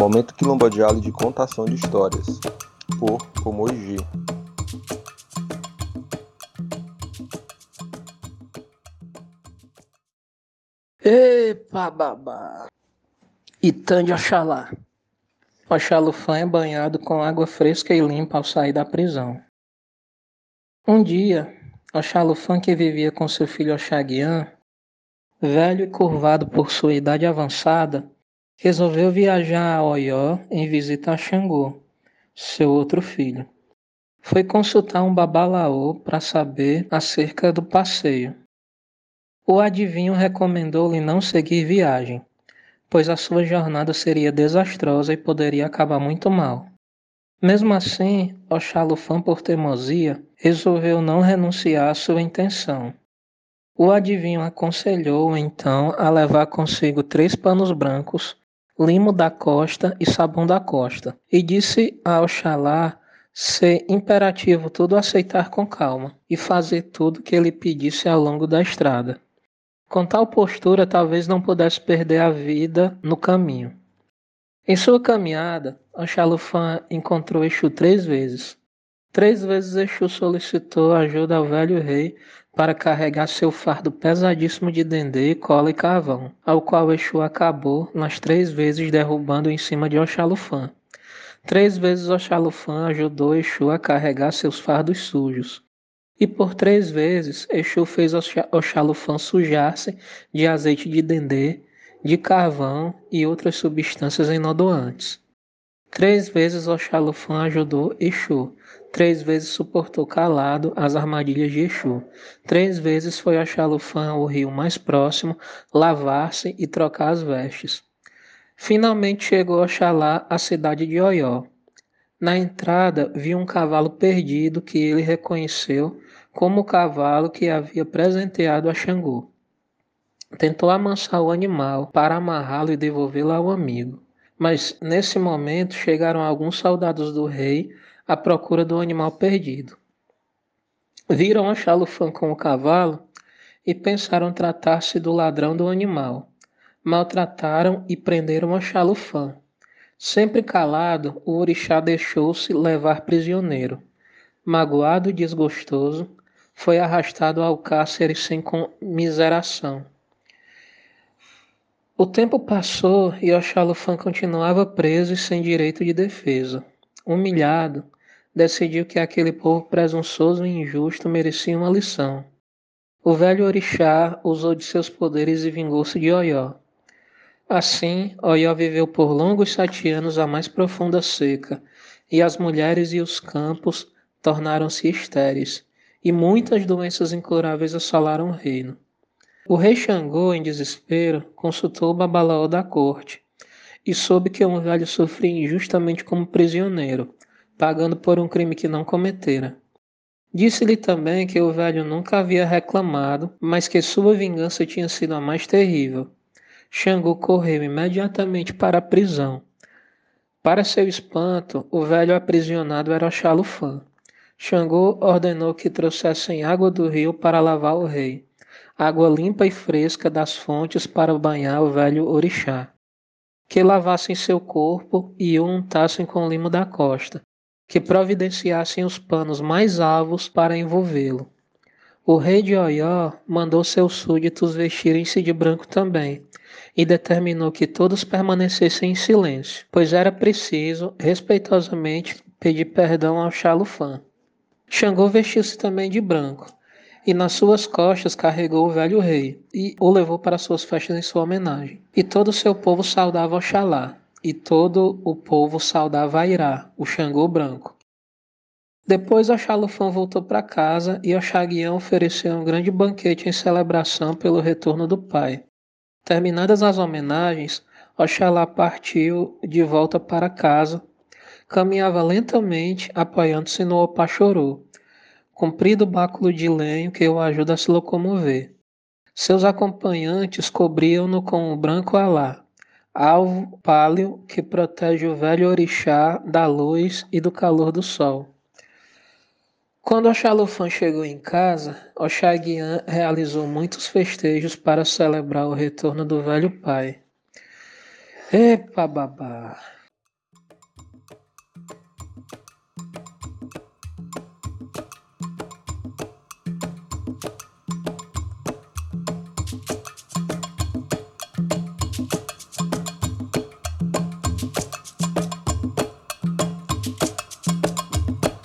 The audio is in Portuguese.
Momento quilombodial de contação de histórias, por Pomoji. Epa, babá! Itã de Oxalá. Oxalufã é banhado com água fresca e limpa ao sair da prisão. Um dia, Oxalufã, que vivia com seu filho Oxaguian, velho e curvado por sua idade avançada, resolveu viajar a Oió em visita a Xangô, seu outro filho. Foi consultar um babalaô para saber acerca do passeio. O adivinho recomendou-lhe não seguir viagem, pois a sua jornada seria desastrosa e poderia acabar muito mal. Mesmo assim, Oxalufã, por teimosia, resolveu não renunciar à sua intenção. O adivinho aconselhou então a levar consigo três panos brancos, limo da costa e sabão da costa, e disse a Oxalá ser imperativo tudo aceitar com calma e fazer tudo que ele pedisse ao longo da estrada. Com tal postura, talvez não pudesse perder a vida no caminho. Em sua caminhada, Oxalufã encontrou Exu três vezes. Três vezes Exu solicitou ajuda ao velho rei para carregar seu fardo pesadíssimo de dendê, cola e carvão, ao qual Exu acabou nas três vezes derrubando em cima de Oxalufã. Três vezes Oxalufã ajudou Exu a carregar seus fardos sujos. E por três vezes Exu fez Oxalufã sujar-se de azeite de dendê, de carvão e outras substâncias enodoantes. Três vezes Oxalufã ajudou Exu, três vezes suportou calado as armadilhas de Exu, três vezes foi Oxalufã ao rio mais próximo lavar-se e trocar as vestes. Finalmente chegou Oxalá à cidade de Oió. Na entrada viu um cavalo perdido que ele reconheceu como o cavalo que havia presenteado a Xangô. Tentou amansar o animal para amarrá-lo e devolvê-lo ao amigo. Mas nesse momento chegaram alguns soldados do rei à procura do animal perdido. Viram a Xalufã com o cavalo e pensaram tratar-se do ladrão do animal. Maltrataram e prenderam a Xalufã. Sempre calado, o orixá deixou-se levar prisioneiro. Magoado e desgostoso, foi arrastado ao cárcere sem comiseração. O tempo passou e Oxalufã continuava preso e sem direito de defesa. Humilhado, decidiu que aquele povo presunçoso e injusto merecia uma lição. O velho orixá usou de seus poderes e vingou-se de Oió. Assim, Oió viveu por longos sete anos a mais profunda seca, e as mulheres e os campos tornaram-se estéreis, e muitas doenças incuráveis assolaram o reino. O rei Xangô, em desespero, consultou o babalaô da corte e soube que um velho sofria injustamente como prisioneiro, pagando por um crime que não cometera. Disse-lhe também que o velho nunca havia reclamado, mas que sua vingança tinha sido a mais terrível. Xangô correu imediatamente para a prisão. Para seu espanto, o velho aprisionado era Xalufã. Xangô ordenou que trouxessem água do rio para lavar o rei água limpa e fresca das fontes para banhar o velho orixá. Que lavassem seu corpo e o untassem com limo da costa, que providenciassem os panos mais alvos para envolvê-lo. O rei de Oió mandou seus súditos vestirem-se de branco também, e determinou que todos permanecessem em silêncio, pois era preciso, respeitosamente, pedir perdão ao Xalufã. Xangô vestiu-se também de branco, e nas suas costas carregou o velho rei, e o levou para suas festas em sua homenagem. E todo o seu povo saudava Oxalá, e todo o povo saudava Airá, o Xangô branco. Depois Oxalufã voltou para casa e Oxaguião ofereceu um grande banquete em celebração pelo retorno do pai. Terminadas as homenagens, Oxalá partiu de volta para casa. Caminhava lentamente, apoiando-se no opachorô, comprido báculo de lenho que o ajuda a se locomover. Seus acompanhantes cobriam-no com o branco alá, alvo pálio que protege o velho orixá da luz e do calor do sol. Quando Oxalufã chegou em casa, Oxaguian realizou muitos festejos para celebrar o retorno do velho pai. Epa babá!